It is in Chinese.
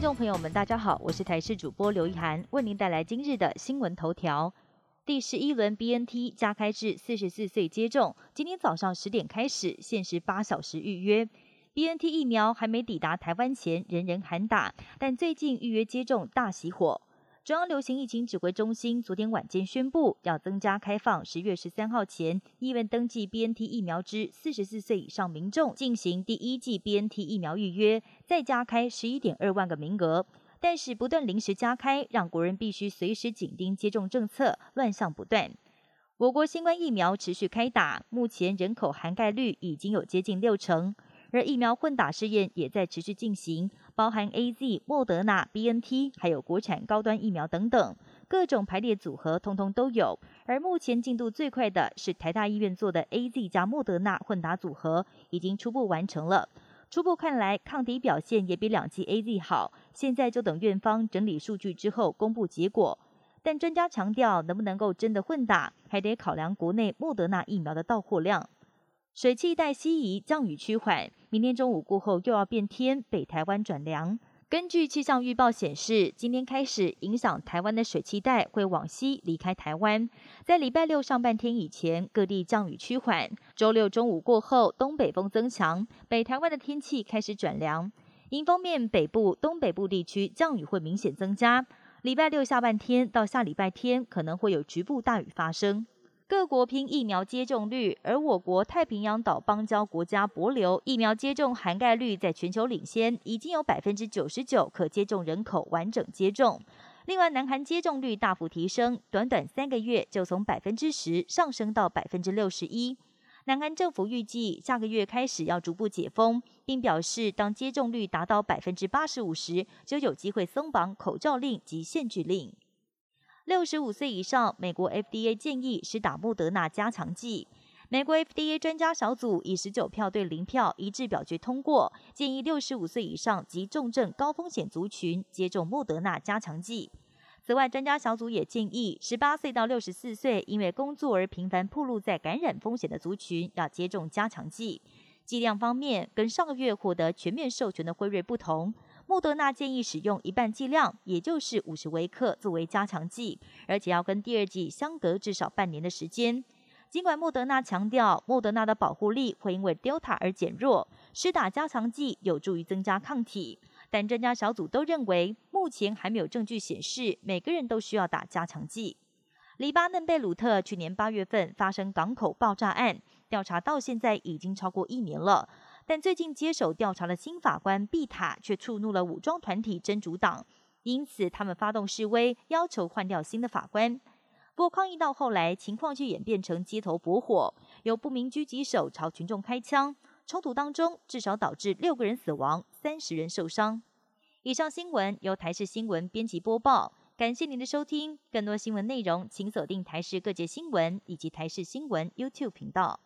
众朋友们，大家好，我是台视主播刘一涵，为您带来今日的新闻头条。第十一轮 BNT 加开至四十四岁接种，今天早上十点开始，限时八小时预约。BNT 疫苗还没抵达台湾前，人人喊打，但最近预约接种大熄火。中央流行疫情指挥中心昨天晚间宣布，要增加开放十月十三号前意愿登记 BNT 疫苗之四十四岁以上民众进行第一剂 BNT 疫苗预约，再加开十一点二万个名额。但是不断临时加开，让国人必须随时紧盯接种政策，乱象不断。我国新冠疫苗持续开打，目前人口涵盖率已经有接近六成。而疫苗混打试验也在持续进行，包含 A Z、莫德纳、B N T，还有国产高端疫苗等等，各种排列组合通通都有。而目前进度最快的是台大医院做的 A Z 加莫德纳混打组合，已经初步完成了。初步看来，抗体表现也比两剂 A Z 好。现在就等院方整理数据之后公布结果。但专家强调，能不能够真的混打，还得考量国内莫德纳疫苗的到货量。水汽带西移，降雨趋缓。明天中午过后又要变天，北台湾转凉。根据气象预报显示，今天开始影响台湾的水汽带会往西离开台湾。在礼拜六上半天以前，各地降雨趋缓。周六中午过后，东北风增强，北台湾的天气开始转凉。迎风面，北部、东北部地区降雨会明显增加。礼拜六下半天到下礼拜天，可能会有局部大雨发生。各国拼疫苗接种率，而我国太平洋岛邦交国家博流疫苗接种涵盖率在全球领先，已经有百分之九十九可接种人口完整接种。另外，南韩接种率大幅提升，短短三个月就从百分之十上升到百分之六十一。南韩政府预计下个月开始要逐步解封，并表示当接种率达到百分之八十五时，就有机会松绑口罩令及限聚令。六十五岁以上，美国 FDA 建议施打莫德纳加强剂。美国 FDA 专家小组以十九票对零票一致表决通过，建议六十五岁以上及重症高风险族群接种莫德纳加强剂。此外，专家小组也建议十八岁到六十四岁因为工作而频繁暴露在感染风险的族群要接种加强剂。剂量方面，跟上个月获得全面授权的辉瑞不同。莫德纳建议使用一半剂量，也就是五十微克作为加强剂，而且要跟第二剂相隔至少半年的时间。尽管莫德纳强调莫德纳的保护力会因为 Delta 而减弱，施打加强剂有助于增加抗体，但专家小组都认为目前还没有证据显示每个人都需要打加强剂。黎巴嫩贝鲁特去年八月份发生港口爆炸案，调查到现在已经超过一年了。但最近接手调查的新法官毕塔却触怒了武装团体真主党，因此他们发动示威，要求换掉新的法官。不过抗议到后来，情况却演变成街头搏火，有不明狙击手朝群众开枪，冲突当中至少导致六个人死亡，三十人受伤。以上新闻由台视新闻编辑播报，感谢您的收听。更多新闻内容，请锁定台视各界新闻以及台视新闻 YouTube 频道。